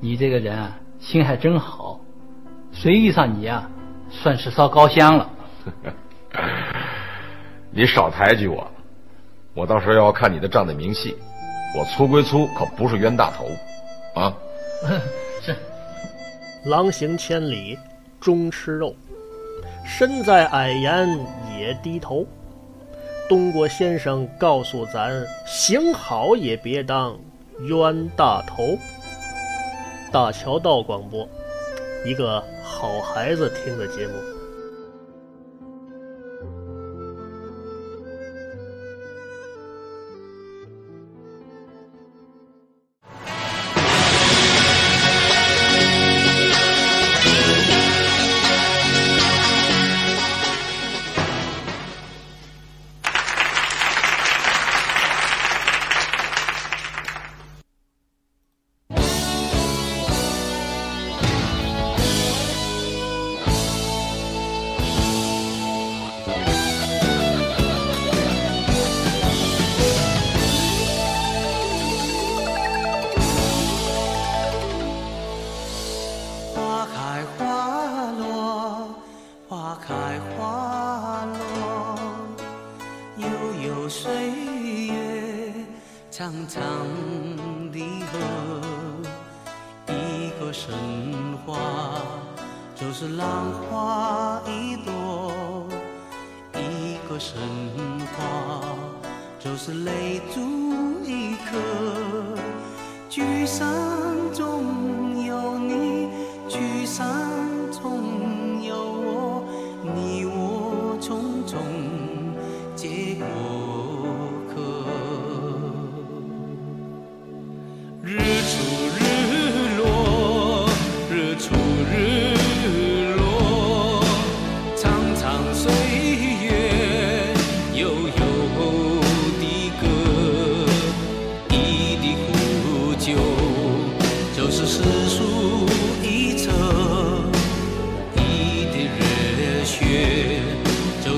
你这个人啊，心还真好，谁遇上你啊，算是烧高香了。你少抬举我，我到时候要看你的账的明细。我粗归粗，可不是冤大头，啊！是。狼行千里终吃肉，身在矮檐也低头。东郭先生告诉咱：行好也别当冤大头。大桥道广播，一个好孩子听的节目。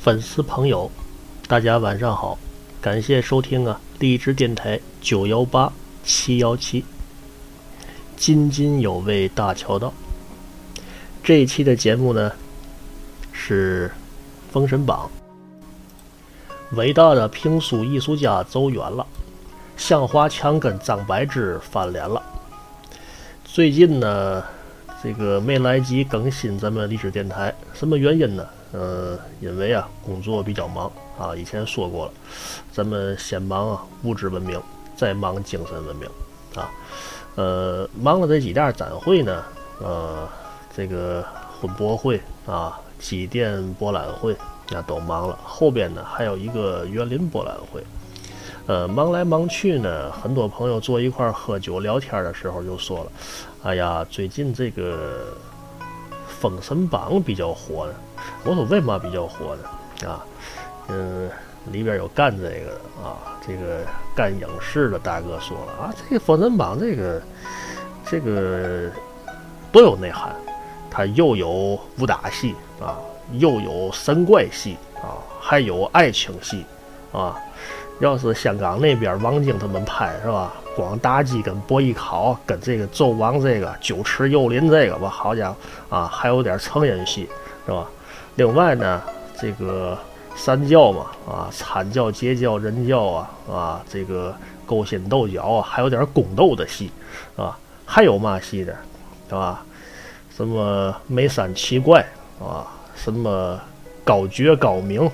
粉丝朋友，大家晚上好！感谢收听啊，荔枝电台九幺八七幺七，津津有味大桥道。这一期的节目呢，是《封神榜》。伟大的评书艺术家走远了，向华强跟张柏芝翻脸了。最近呢？这个没来及更新咱们历史电台，什么原因呢？呃，因为啊，工作比较忙啊。以前说过了，咱们先忙啊物质文明，再忙精神文明啊。呃，忙了这几大展会呢，呃，这个婚博会啊、机电博览会那都忙了。后边呢还有一个园林博览会。呃，忙来忙去呢，很多朋友坐一块喝酒聊天的时候就说了：“哎呀，最近这个《封神榜》比较火呢。”我说：“为嘛比较火呢？”啊，嗯，里边有干这个的啊，这个干影视的大哥说了啊，这个《封神榜》这个这个多有内涵，它又有武打戏啊，又有神怪戏啊，还有爱情戏啊。要是香港那边王晶他们拍是吧？光大基跟博弈考跟这个纣王这个酒池肉林这个吧，好家伙啊，还有点成人戏是吧？另外呢，这个三教嘛啊，参教、截教、人教啊啊，这个勾心斗角啊，还有点宫斗的戏是吧？还有嘛戏的，是吧？什么眉山奇怪啊，什么高绝高明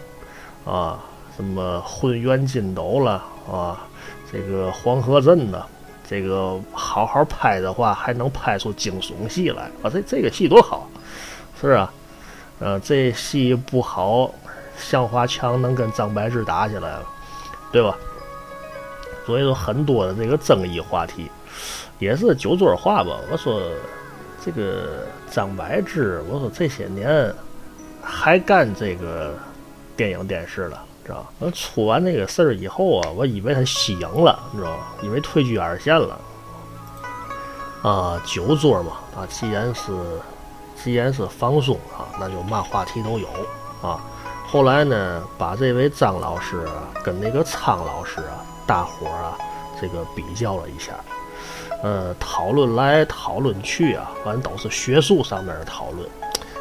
啊？什么混元金斗了啊？这个黄河镇的，这个好好拍的话，还能拍出惊悚戏来啊！这这个戏多好，是啊，呃，这戏不好，向华强能跟张柏芝打起来了，对吧？所以说很多的这个争议话题，也是酒桌话吧。我说这个张柏芝，我说这些年还干这个电影电视了，知道吧？出完那个事儿以后啊，我以为他息影了，你知道吧？以为退居二线了。啊，酒桌嘛，啊，既然是既然是放松啊，那就嘛话题都有啊。后来呢，把这位张老师啊跟那个苍老师啊，大伙儿啊这个比较了一下，呃，讨论来讨论去啊，反正都是学术上面的讨论。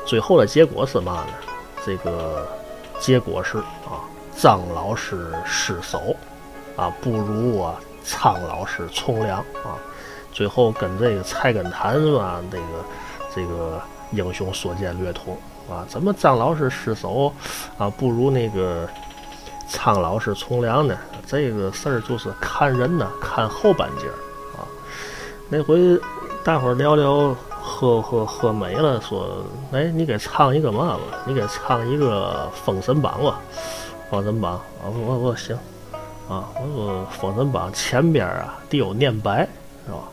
最后的结果是嘛呢？这个结果是啊，张老师失手啊，不如啊苍老师从良啊。最后跟这个菜根谭啊，这个这个英雄所见略同。啊，怎么张老师失手啊，不如那个苍老师从良呢？这个事儿就是看人呢，看后半截儿啊。那回大伙儿聊聊，喝喝喝没了，说，哎，你给唱一个嘛吧？你给唱一个《封神榜》吧，《封神榜》啊，我我行啊，我说《封神榜》前边啊得有念白，是吧？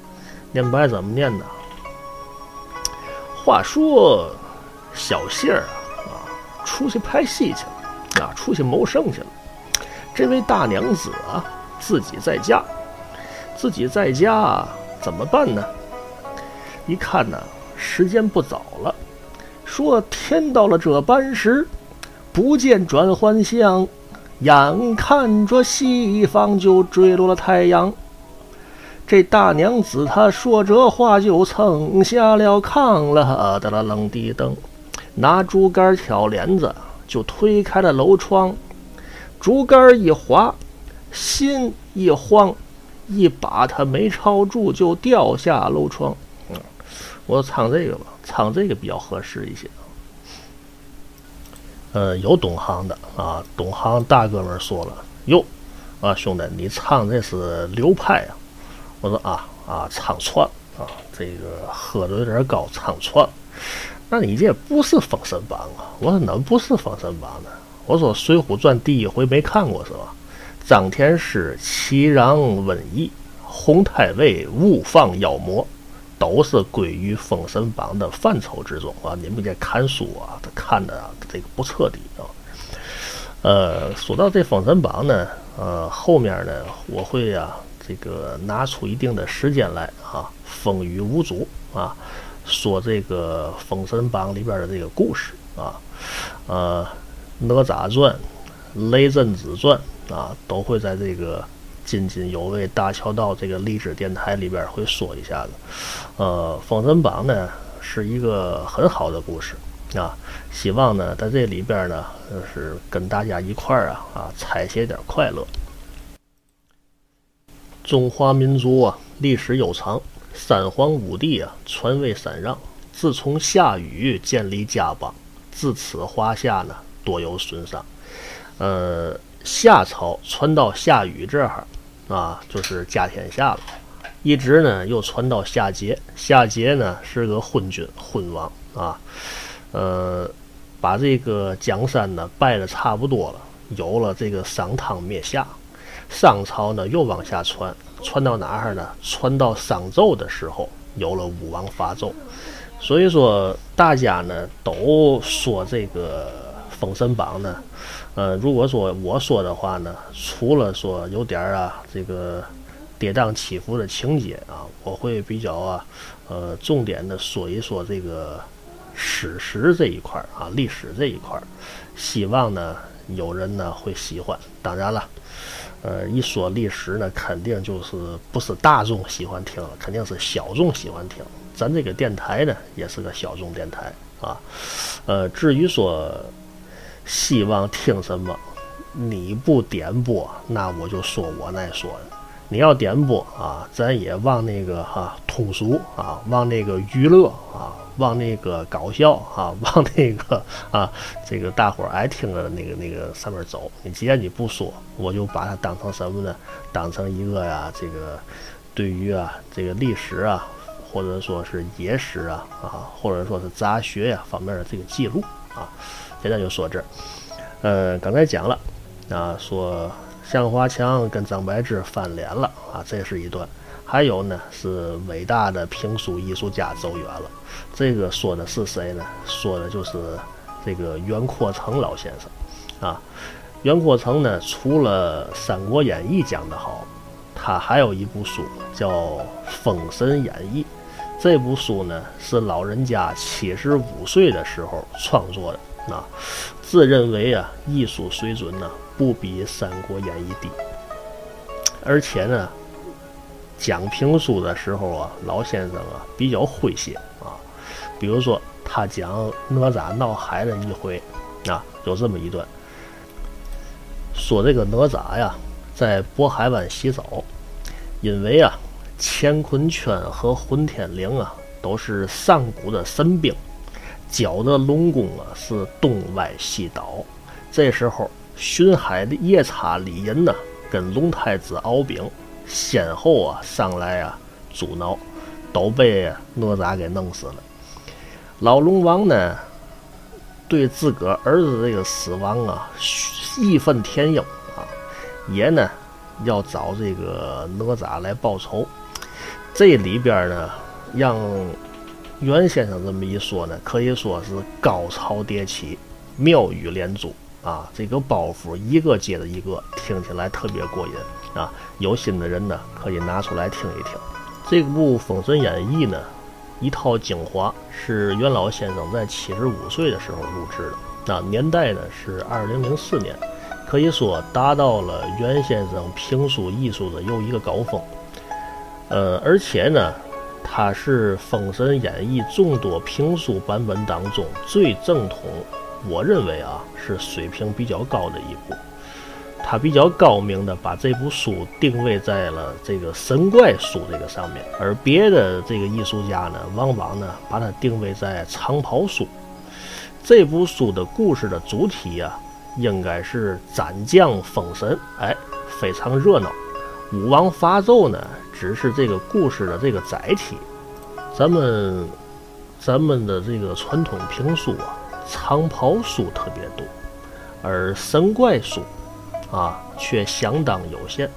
念白怎么念的？话说。小谢儿啊，啊，出去拍戏去了，啊，出去谋生去了。这位大娘子啊，自己在家，自己在家怎么办呢？一看呢，时间不早了，说天到了这般时，不见转还乡，眼看着西方就坠落了太阳。这大娘子她说这话，就蹭下了炕了，的了冷地灯。拿竹竿挑帘子，就推开了楼窗。竹竿一滑，心一慌，一把他没抄住，就掉下楼窗。嗯，我唱这个吧，唱这个比较合适一些。呃，有懂行的啊，懂行大哥们说了，哟，啊兄弟，你唱这是流派啊？我说啊啊，唱串啊，这个喝的有点高，唱串。那你这不是《封神榜》啊？我说怎么不是《封神榜》呢？我说《水浒传》第一回没看过是吧？张天师齐壤瘟疫，洪太尉误放妖魔，都是归于《封神榜》的范畴之中啊！你们这看书啊，看的这个不彻底啊。呃，说到这《封神榜》呢，呃，后面呢，我会啊，这个拿出一定的时间来啊，风雨无阻啊。说这个《封神榜》里边的这个故事啊，呃，哪吒传、雷震子传啊，都会在这个津津有味大桥道这个励志电台里边会说一下子。呃，《封神榜》呢是一个很好的故事啊，希望呢在这里边呢，就是跟大家一块儿啊啊，采些点快乐。中华民族啊，历史悠长。三皇五帝啊，传位三让。自从夏禹建立家邦，自此华夏呢多有损伤。呃，夏朝传到夏禹这儿啊，就是家天下了。一直呢又传到夏桀，夏桀呢是个昏君昏王啊。呃，把这个江山呢败的差不多了，有了这个商汤灭夏。商朝呢又往下传。传到哪儿呢？传到商纣的时候，有了武王伐纣。所以说，大家呢都说这个《封神榜》呢，呃，如果说我说的话呢，除了说有点儿啊这个跌宕起伏的情节啊，我会比较啊呃重点的说一说这个史实这一块儿啊，历史这一块儿，希望呢有人呢会喜欢。当然了。呃，一说历史呢，肯定就是不是大众喜欢听，肯定是小众喜欢听。咱这个电台呢，也是个小众电台啊。呃，至于说希望听什么，你不点播，那我就说我那说的。你要点播啊，咱也往那个哈通俗啊，往那个娱乐啊。往那个搞笑啊，往那个啊，这个大伙儿爱听的那个那个上面走。你既然你不说，我就把它当成什么呢？当成一个呀，这个对于啊这个历史啊，或者说是野史啊啊，或者说是杂学呀方面的这个记录啊。现在就说这儿，呃，刚才讲了啊，说向华强跟张柏芝翻脸了啊，这是一段。还有呢，是伟大的评书艺术家走远了。这个说的是谁呢？说的就是这个袁阔成老先生啊。袁阔成呢，除了《三国演义》讲得好，他还有一部书叫《封神演义》。这部书呢，是老人家七十五岁的时候创作的啊。自认为啊，艺术水准呢不比《三国演义》低，而且呢。讲评书的时候啊，老先生啊比较诙谐啊，比如说他讲哪吒闹海的一回啊，有这么一段，说这个哪吒呀在渤海湾洗澡，因为啊乾坤圈和混天绫啊都是上古的神兵，教的龙宫啊是东歪西倒，这时候巡海的夜叉李银呢跟龙太子敖丙。先后啊上来啊阻挠，都被哪吒给弄死了。老龙王呢，对自个儿子这个死亡啊义愤填膺啊，也呢要找这个哪吒来报仇。这里边呢，让袁先生这么一说呢，可以说是高潮迭起，妙语连珠啊，这个包袱一个接着一个，听起来特别过瘾。啊，有心的人呢，可以拿出来听一听。这部《封神演义》呢，一套精华是袁老先生在七十五岁的时候录制的。那年代呢是二零零四年，可以说达到了袁先生评书艺术的又一个高峰。呃，而且呢，它是《封神演义》众多评书版本当中最正统，我认为啊是水平比较高的一部。他比较高明的把这部书定位在了这个神怪书这个上面，而别的这个艺术家呢，往往呢把它定位在长袍书。这部书的故事的主体啊，应该是斩将封神，哎，非常热闹。武王伐纣呢，只是这个故事的这个载体。咱们咱们的这个传统评书啊，长袍书特别多，而神怪书。啊，却相当有限。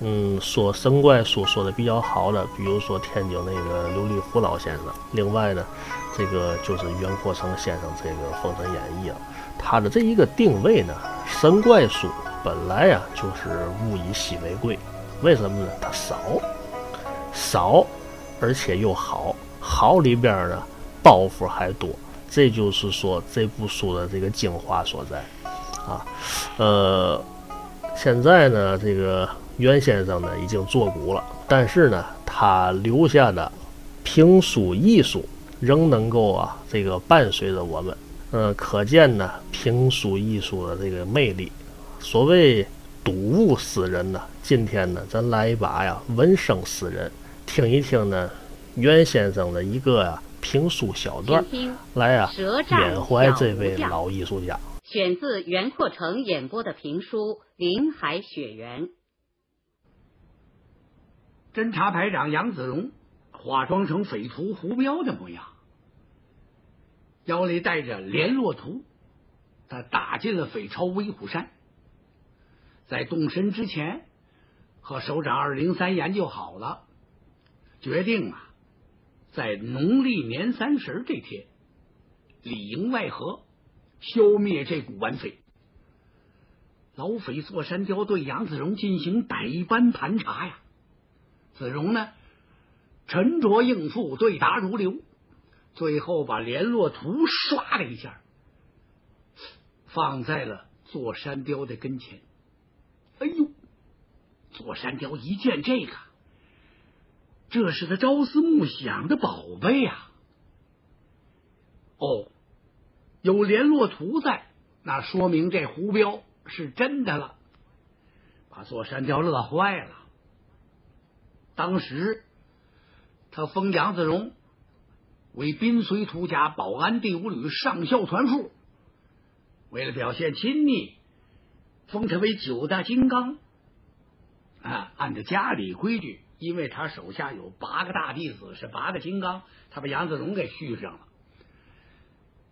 嗯，说神怪书说的比较好的，比如说天津那个刘立福老先生。另外呢，这个就是袁阔成先生这个《封神演义》啊，他的这一个定位呢，神怪书本来啊就是物以稀为贵，为什么呢？它少，少，而且又好，好里边呢包袱还多，这就是说这部书的这个精华所在。啊，呃，现在呢，这个袁先生呢已经作古了，但是呢，他留下的评书艺术仍能够啊，这个伴随着我们。嗯，可见呢，评书艺术的这个魅力。所谓睹物思人呢，今天呢，咱来一把呀，闻声思人，听一听呢，袁先生的一个呀评书小段，来啊，缅怀这位老艺术家。选自袁阔成演播的评书《林海雪原》。侦察排长杨子荣化妆成匪徒胡彪的模样，腰里带着联络图，他打进了匪巢威虎山。在动身之前，和首长二零三研究好了，决定啊，在农历年三十这天里应外合。消灭这股顽匪，老匪座山雕对杨子荣进行百般盘查呀。子荣呢，沉着应付，对答如流，最后把联络图刷了一下，放在了座山雕的跟前。哎呦，座山雕一见这个，这是他朝思暮想的宝贝呀！哦。有联络图在，那说明这胡彪是真的了，把座山雕乐坏了。当时他封杨子荣为滨绥图家保安第五旅上校团副，为了表现亲昵，封他为九大金刚。啊，按照家里规矩，因为他手下有八个大弟子是八个金刚，他把杨子荣给续上了。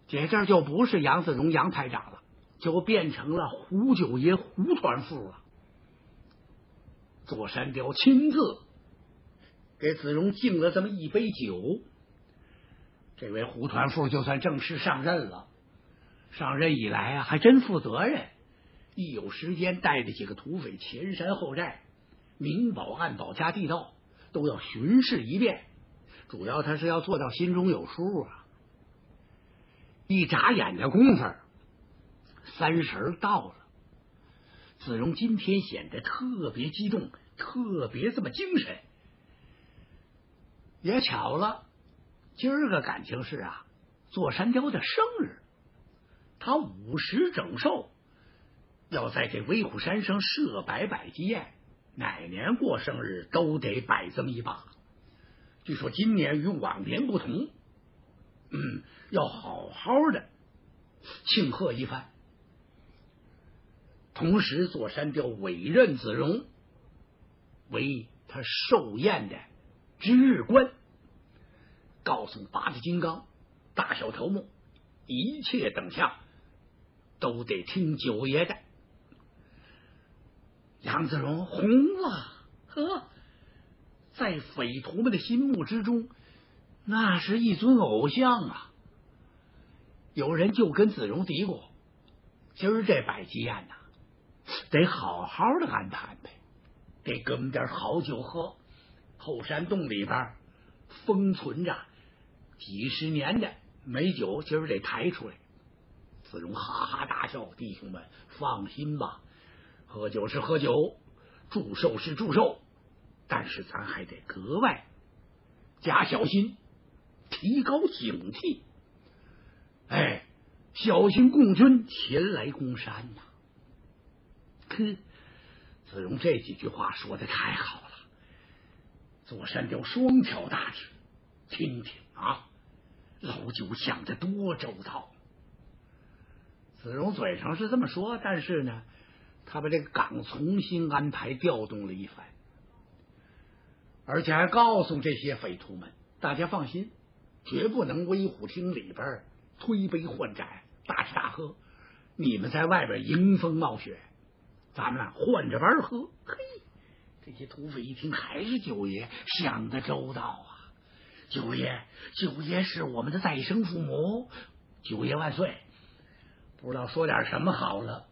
这阵就不是杨子荣杨排长了，就变成了胡九爷胡团副了。左山雕亲自给子荣敬了这么一杯酒。这位胡团副就算正式上任了，上任以来啊，还真负责任。一有时间，带着几个土匪前山后寨，明保暗保加地道，都要巡视一遍。主要他是要做到心中有数啊。一眨眼的功夫，三十到了。子荣今天显得特别激动，特别这么精神。也巧了，今儿个感情是啊，座山雕的生日，他五十整寿，要在这威虎山上设摆摆祭宴，哪年过生日都得摆这么一把。据说今年与往年不同，嗯，要好好的庆贺一番。同时，座山雕委任子荣为他寿宴的值日官，告诉八字金刚、大小头目，一切等项都得听九爷的。杨子荣红了，呵，在匪徒们的心目之中，那是一尊偶像啊！有人就跟子荣嘀咕：“今儿这摆祭宴呐。”得好好的安排安排，得给我们点好酒喝。后山洞里边封存着几十年的美酒，今儿得抬出来。子荣哈哈大笑：“弟兄们放心吧，喝酒是喝酒，祝寿是祝寿，但是咱还得格外加小心，提高警惕。哎，小心共军前来攻山呐！”哼，子荣这几句话说的太好了。左山雕双挑大指，听听啊，老九想的多周到。子荣嘴上是这么说，但是呢，他把这个岗重新安排调动了一番，而且还告诉这些匪徒们：大家放心，绝不能威虎厅里边推杯换盏、大吃大喝，你们在外边迎风冒雪。咱们换着玩喝，嘿！这些土匪一听，还是九爷想的周到啊！九爷，九爷是我们的再生父母，九爷万岁！不知道说点什么好了。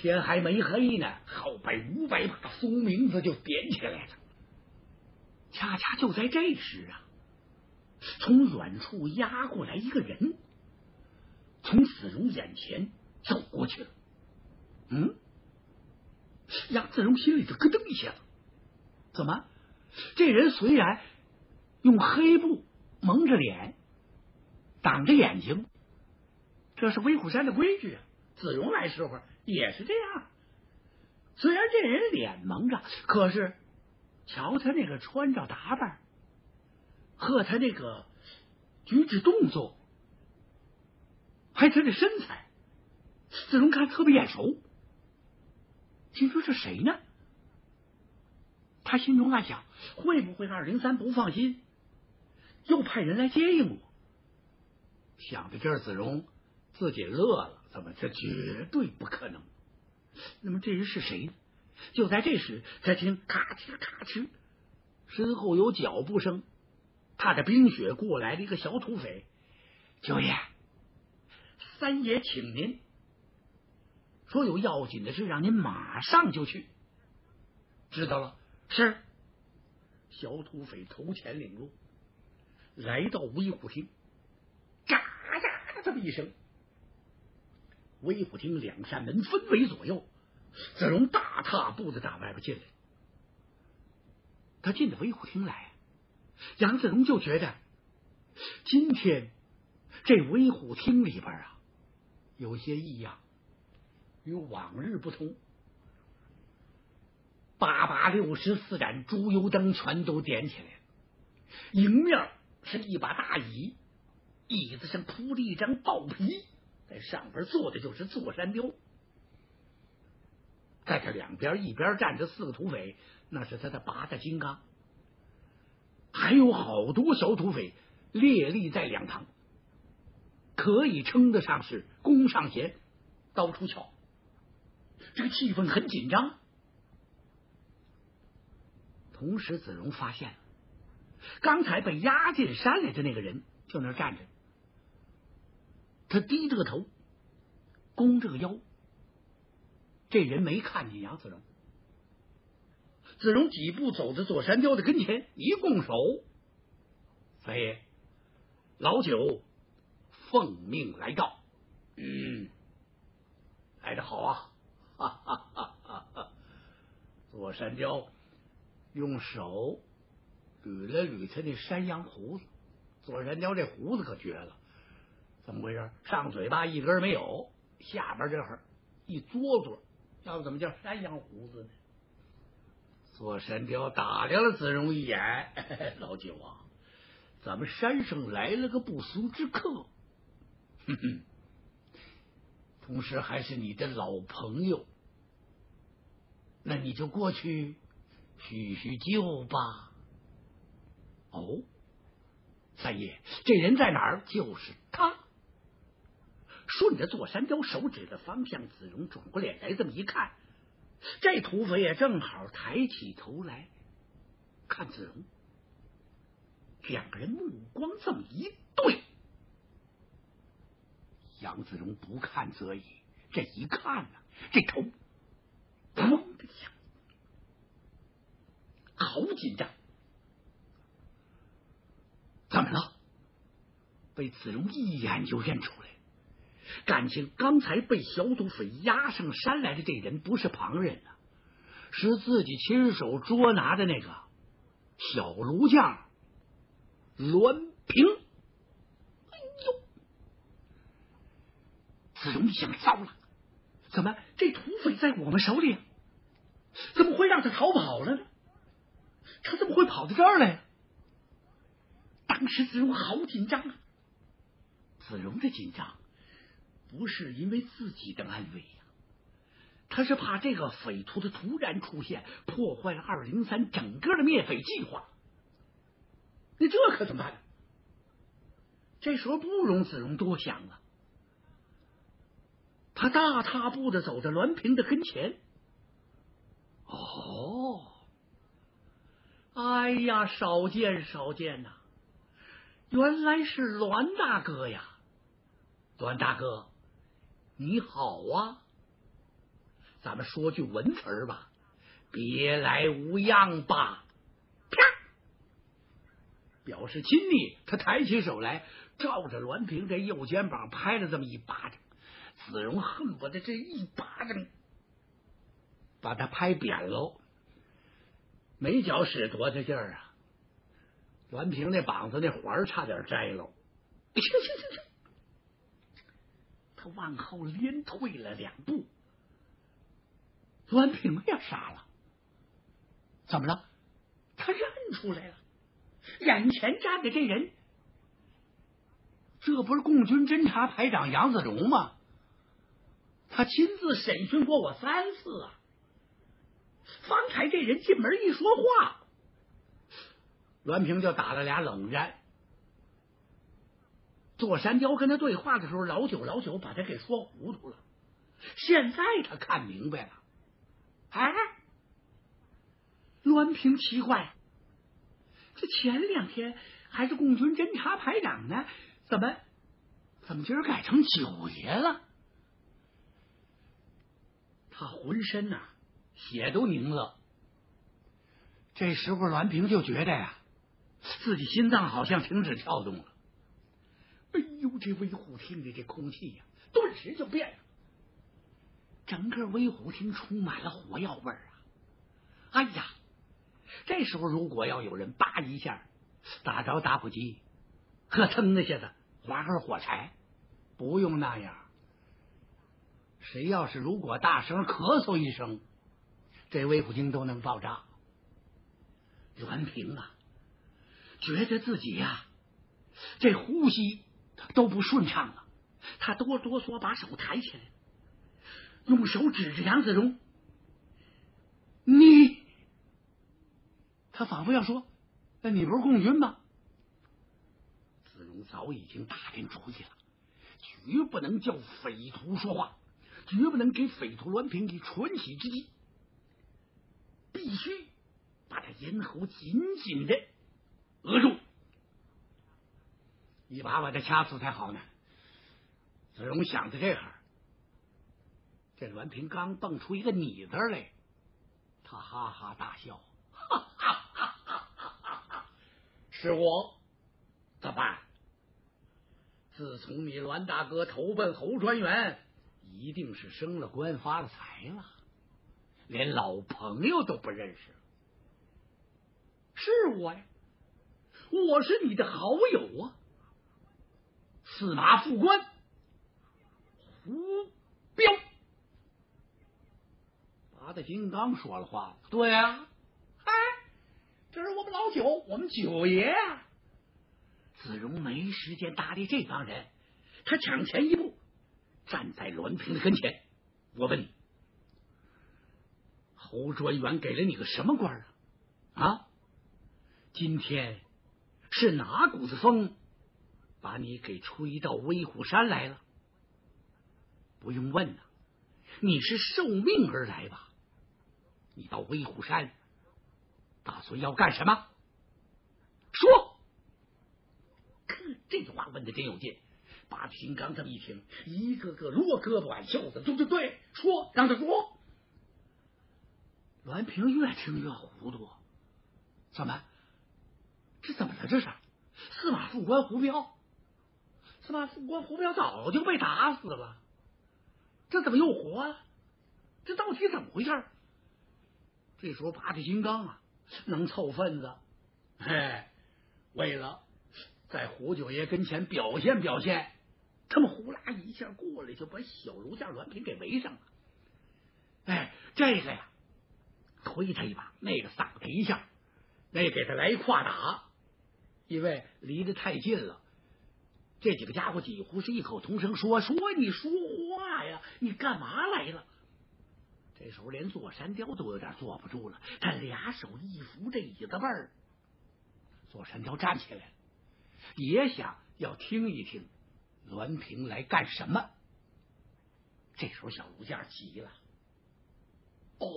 天还没黑呢，后背五百把松明子就点起来了。恰恰就在这时啊，从远处压过来一个人，从子荣眼前走过去了。嗯。杨子荣心里就咯噔一下子，怎么？这人虽然用黑布蒙着脸，挡着眼睛，这是威虎山的规矩啊。子荣来时候也是这样。虽然这人脸蒙着，可是瞧他那个穿着打扮和他那个举止动作，还他的身材，子荣看特别眼熟。听说是谁呢？他心中暗想：会不会二零三不放心，又派人来接应我？想到这儿，子荣自己乐了。怎么？这绝对不可能！那么这人是谁呢？就在这时，他听咔哧咔哧，身后有脚步声，踏着冰雪过来了一个小土匪。九爷，三爷请您。说有要紧的事，让您马上就去。知道了，是。小土匪头前领路，来到威虎厅，嘎呀这么一声，威虎厅两扇门分为左右，子荣大踏步的打外边进来。他进到威虎厅来，杨子荣就觉得今天这威虎厅里边啊有些异样。与往日不同，八八六十四盏猪油灯全都点起来。迎面是一把大椅，椅子上铺着一张豹皮，在上边坐的就是座山雕。在这两边，一边站着四个土匪，那是他的八大金刚，还有好多小土匪列立在两旁，可以称得上是弓上弦，刀出鞘。这个气氛很紧张。同时，子荣发现刚才被押进山里的那个人就那站着，他低着个头，弓着个腰。这人没看见杨子荣。子荣几步走到座山雕的跟前，一拱手：“三爷，老九奉命来到。”嗯，来的好啊！哈哈哈哈哈！座山雕用手捋了捋他那山羊胡子，座山雕这胡子可绝了，怎么回事？上嘴巴一根没有，下边这儿一撮撮，要不怎么叫山羊胡子呢？座山雕打量了子荣一眼，老九啊，咱们山上来了个不俗之客，哼哼。同时还是你的老朋友，那你就过去叙叙旧吧。哦，三爷，这人在哪儿？就是他。顺着座山雕手指的方向，子荣转过脸来，这么一看，这土匪也正好抬起头来看子荣，两个人目光这么一对。杨子荣不看则已，这一看呢，这头砰的一下，好紧张。怎么了？被子荣一眼就认出来，感情刚才被小土匪押上山来的这人不是旁人啊，是自己亲手捉拿的那个小炉匠栾平。哎呦子荣一想，糟了，怎么这土匪在我们手里？怎么会让他逃跑了呢？他怎么会跑到这儿来？当时子荣好紧张啊！子荣的紧张不是因为自己的安危呀，他是怕这个匪徒的突然出现破坏了二零三整个的灭匪计划。那这可怎么办？这时候不容子荣多想了。他大踏步的走到栾平的跟前。哦，哎呀，少见少见呐！原来是栾大哥呀，栾大哥，你好啊！咱们说句文词吧，别来无恙吧？啪！表示亲昵，他抬起手来，照着栾平这右肩膀拍了这么一巴掌。子荣恨不得这一巴掌把他拍扁喽，没脚使多大劲儿啊！栾平那膀子那环差点摘喽，行行行行，他往后连退了两步。栾平也傻了，怎么了？他认出来了，眼前站的这人，这不是共军侦察排长杨子荣吗？他亲自审讯过我三次啊！方才这人进门一说话，栾平就打了俩冷战。座山雕跟他对话的时候，老九老九把他给说糊涂了。现在他看明白了，哎，栾平奇怪，这前两天还是共军侦察排长呢，怎么怎么今儿改成九爷了？他浑身呐血都凝了。这时候，栾平就觉得呀，自己心脏好像停止跳动了。哎呦，这威虎厅的这空气呀，顿时就变了。整个威虎厅充满了火药味儿啊！哎呀，这时候如果要有人叭一下打着打火机，呵腾一下子划根火柴，不用那样。谁要是如果大声咳嗽一声，这威虎厅都能爆炸。栾平啊，觉得自己呀，这呼吸都不顺畅了。他哆哆嗦把手抬起来，用手指着杨子荣：“你。”他仿佛要说：“那你不是共军吗？”子荣早已经打定主意了，绝不能叫匪徒说话。绝不能给匪徒栾平以喘息之机，必须把他咽喉紧紧的扼住，一把把他掐死才好呢。子荣想到这儿，这栾平刚蹦出一个“你”字来，他哈哈大笑，哈哈哈哈哈哈！是我，怎么办？自从你栾大哥投奔侯专员，一定是升了官发了财了，连老朋友都不认识了。是我呀，我是你的好友啊，司马副官胡彪。八大金刚说了话了，对呀，嗨，这是我们老九，我们九爷啊。子荣没时间搭理这帮人，他抢前一步，站在栾平的跟前。我问你，侯专员给了你个什么官啊？啊？今天是哪股子风把你给吹到威虎山来了？不用问了，你是受命而来吧？你到威虎山打算要干什么？说。这句话问的真有劲。八金刚这么一听，一个个落胳膊挽袖子，对对对，说让他说。栾平越听越糊涂，怎么？这怎么了？这是司马副官胡彪，司马副官胡彪早就被打死了，这怎么又活了？这到底怎么回事？这时候八戒金刚啊，能凑份子，嘿，为了。在胡九爷跟前表现表现，他们呼啦一下过来，就把小卢家栾平给围上了。哎，这个呀，推他一把，那个撒他一下，那给他来一胯打，因为离得太近了。这几个家伙几乎是异口同声说：“说你说话呀，你干嘛来了？”这时候连座山雕都有点坐不住了，他俩手一扶这椅子背儿，座山雕站起来了。也想要听一听栾平来干什么。这时候小卢家急了，哦，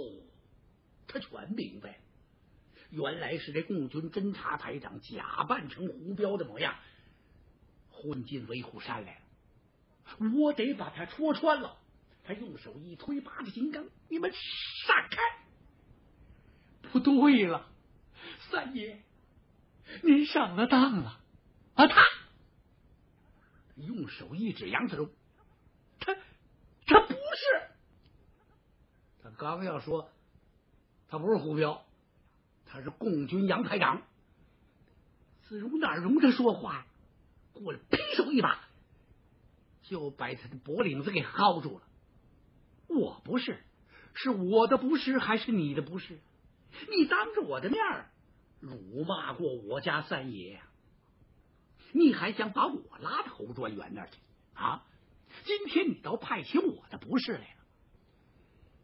他全明白，原来是这共军侦察排长假扮成胡彪的模样，混进威虎山来了。我得把他戳穿了。他用手一推，八个金刚，你们闪开！不对了，三爷，您上了当了。啊！他用手一指杨子荣，他他不是。他刚要说他不是胡彪，他是共军杨排长。子荣哪容他说话？过来劈手一把，就把他的脖领子给薅住了。我不是，是我的不是还是你的不是？你当着我的面辱骂过我家三爷呀？你还想把我拉到侯专员那儿去啊？今天你倒派起我的不是来了。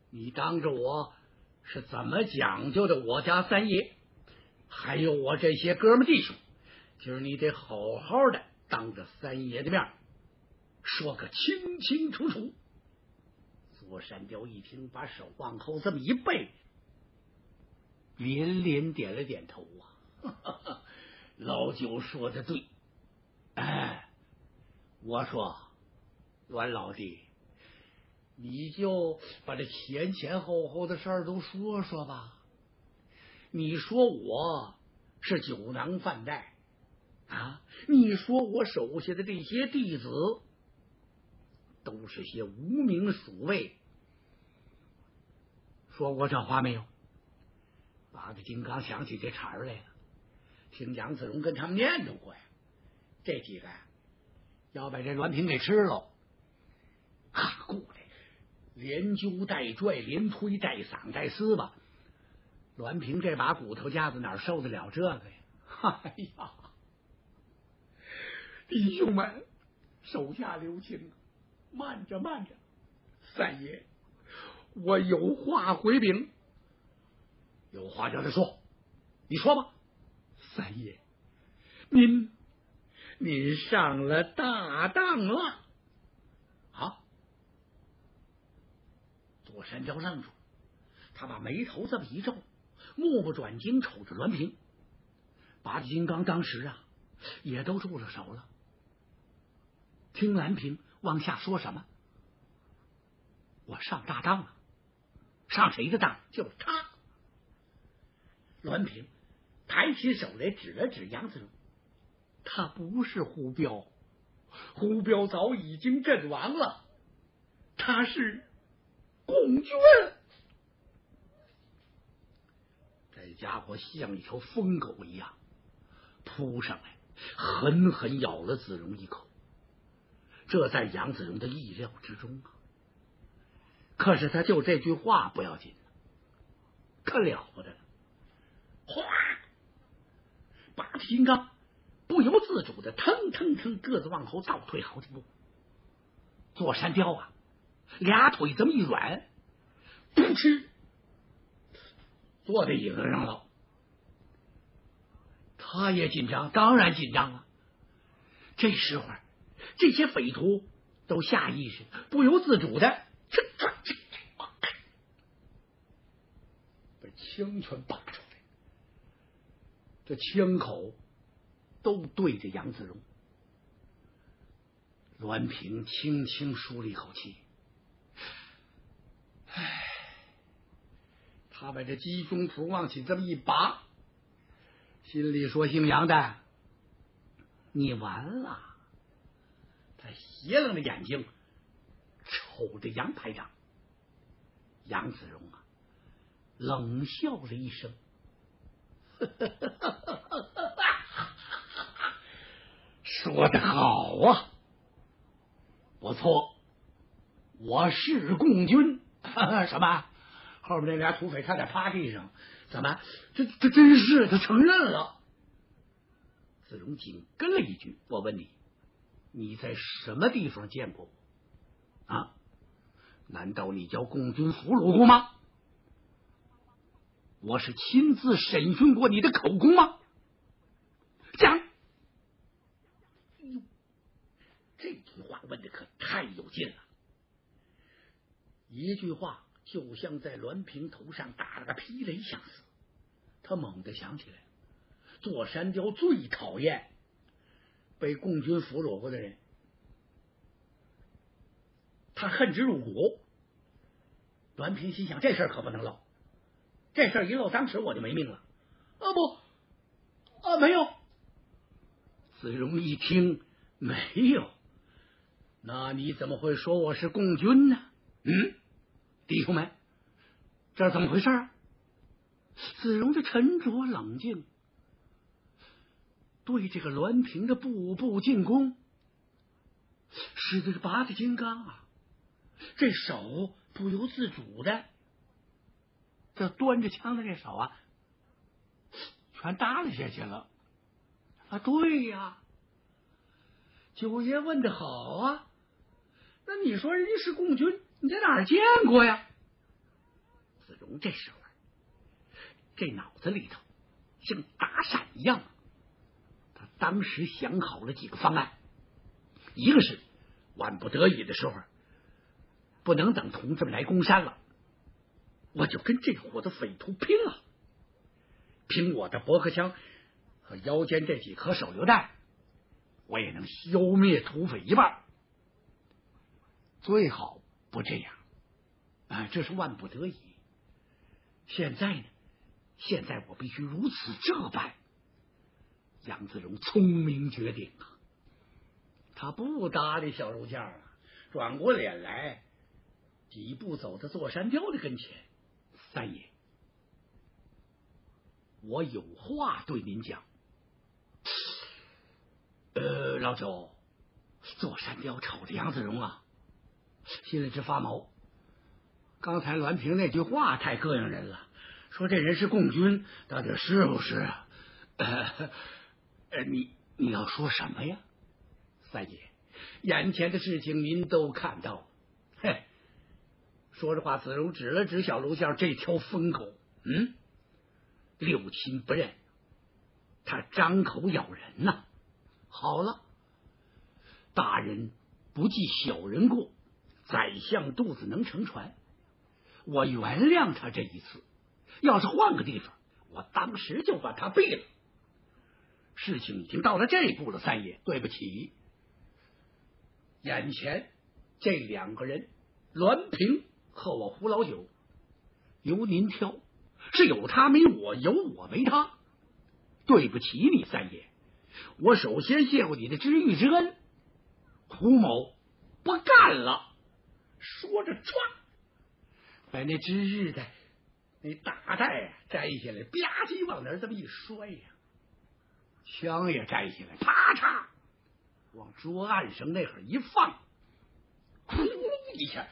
你当着我是怎么讲究的？我家三爷，还有我这些哥们弟兄，今儿你得好好的当着三爷的面说个清清楚楚。左山雕一听，把手往后这么一背，连连点了点头啊！老九说的对。哎，我说，阮老弟，你就把这前前后后的事儿都说说吧。你说我是酒囊饭袋啊？你说我手下的这些弟子都是些无名鼠辈，说过这话没有？八个金刚想起这茬来了，听杨子荣跟他们念叨过呀。这几个要把这栾平给吃了，哈，过来，连揪带拽，连推带搡带撕吧。栾平这把骨头架子哪受得了这个呀？哎呀，弟兄们，手下留情，慢着慢着，三爷，我有话回禀。有话让他说，你说吧，三爷，您。您上了大当了！啊！左山雕愣住，他把眉头这么一皱，目不转睛瞅着栾平。八金刚当时啊，也都住了手了。听栾平往下说什么，我上大当了，上谁的当？就是他。栾平抬起手来指了指杨子荣，他不是胡彪，胡彪早已经阵亡了，他是共军。这家伙像一条疯狗一样扑上来，狠狠咬了子荣一口。这在杨子荣的意料之中啊。可是他就这句话不要紧，可了不得了！哗，八提金刚不由自主的腾腾腾个子往后倒退好几步。座山雕啊，俩腿这么一软，噗嗤。坐在椅子上了，他也紧张，当然紧张了。这时候，这些匪徒都下意识、不由自主的，把枪全拔出来，这枪口都对着杨子荣。栾平轻轻舒了一口气，唉。他把这鸡胸脯往起这么一拔，心里说：“姓杨的，你完了。”他斜楞着眼睛瞅着杨排长，杨子荣啊，冷笑了一声：“说的好啊，不错，我是共军。什么？”后面那俩土匪差点趴地上，怎么？这这真是他承认了。子荣紧跟了一句：“我问你，你在什么地方见过我？啊？难道你叫共军俘虏过吗？我是亲自审讯过你的口供吗？讲。这句话问的可太有劲了，一句话。就像在栾平头上打了个霹雷相似，他猛地想起来，座山雕最讨厌被共军俘虏过的人，他恨之入骨。栾平心想，这事儿可不能漏，这事儿一漏，当时我就没命了。啊不，啊没有。子荣一听没有，那你怎么会说我是共军呢？嗯。弟兄们，这怎么回事啊？子荣的沉着冷静，对这个栾平的步步进攻，使得这八大金刚啊，这手不由自主的，这端着枪的这手啊，全耷拉下去了。啊，对呀，九爷问的好啊，那你说人家是共军？你在哪儿见过呀？子荣这时候，这脑子里头像打闪一样，当时想好了几个方案。一个是万不得已的时候，不能等同志们来攻山了，我就跟这伙的匪徒拼了，凭我的驳壳枪和腰间这几颗手榴弹，我也能消灭土匪一半。最好。不这样，啊，这是万不得已。现在呢，现在我必须如此这般。杨子荣聪明绝顶啊，他不搭理小肉酱了，转过脸来，几步走到座山雕的跟前。三爷，我有话对您讲。呃，老九，座山雕瞅着杨子荣啊。心里直发毛。刚才栾平那句话太膈应人了，说这人是共军，到底是不是？呃，你你要说什么呀，三爷？眼前的事情您都看到了。嘿，说着话，子荣指了指小楼下这条疯狗，嗯，六亲不认，他张口咬人呐。好了，大人不计小人过。宰相肚子能撑船，我原谅他这一次。要是换个地方，我当时就把他毙了。事情已经到了这一步了，三爷，对不起，眼前这两个人，栾平和我胡老九，由您挑，是有他没我，有我没他。对不起你三爷，我首先谢过你的知遇之恩。胡某不干了，说着唰，把那知日的那大袋摘下来，吧唧往那儿这么一摔呀，枪也摘下来，啪嚓往桌案上那会儿一放，呼一下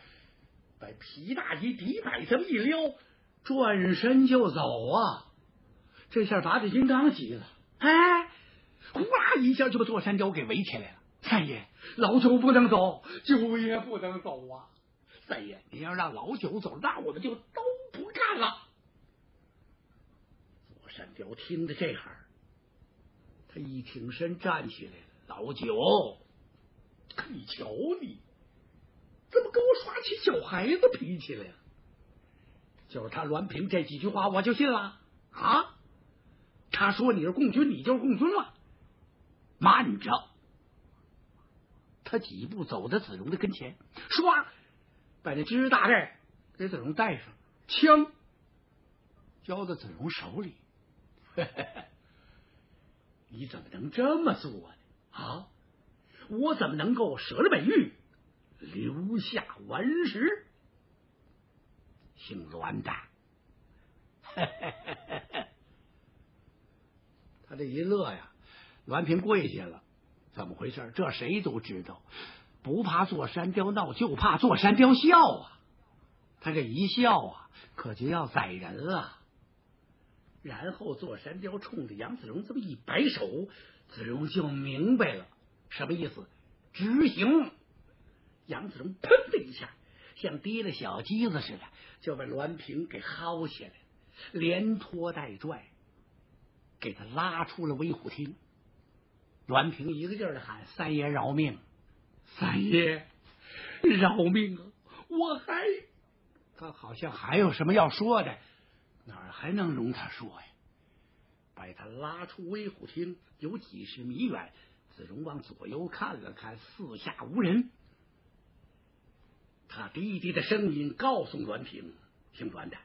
把皮大衣底摆这么一撩，转身就走啊！这下八戒金刚急了，哎，呼啦一下就把座山雕给围起来了。三爷，老九不能走，九爷不能走啊！三爷，你要让老九走，那我们就都不干了。座山雕听着这哈，他一挺身站起来了。老九，你瞧你，怎么跟我耍起小孩子脾气来了？就是他栾平这几句话，我就信了啊！他说你是共军，你就是共军了。慢着，他几步走到子荣的跟前，唰，把那知大袋给子荣带上，枪交到子荣手里。你怎么能这么做呢？啊，我怎么能够舍了美玉，留下顽石？姓栾的。他这一乐呀，栾平跪下了。怎么回事？这谁都知道，不怕座山雕闹，就怕座山雕笑啊！他这一笑啊，可就要宰人了。然后座山雕冲着杨子荣这么一摆手，子荣就明白了什么意思，执行。杨子荣砰的一下，像提了小鸡子似的，就把栾平给薅起来，连拖带拽。给他拉出了威虎厅，栾平一个劲儿的喊：“三爷饶命！三爷饶命啊！我还……他好像还有什么要说的，哪儿还能容他说呀？”把他拉出威虎厅，有几十米远，子荣往左右看了看，四下无人。他低低的声音告诉栾平：“姓栾的，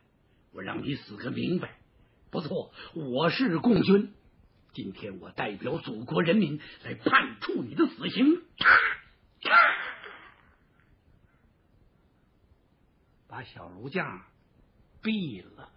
我让你死个明白。”不错，我是共军。今天我代表祖国人民来判处你的死刑。把小炉匠毙了。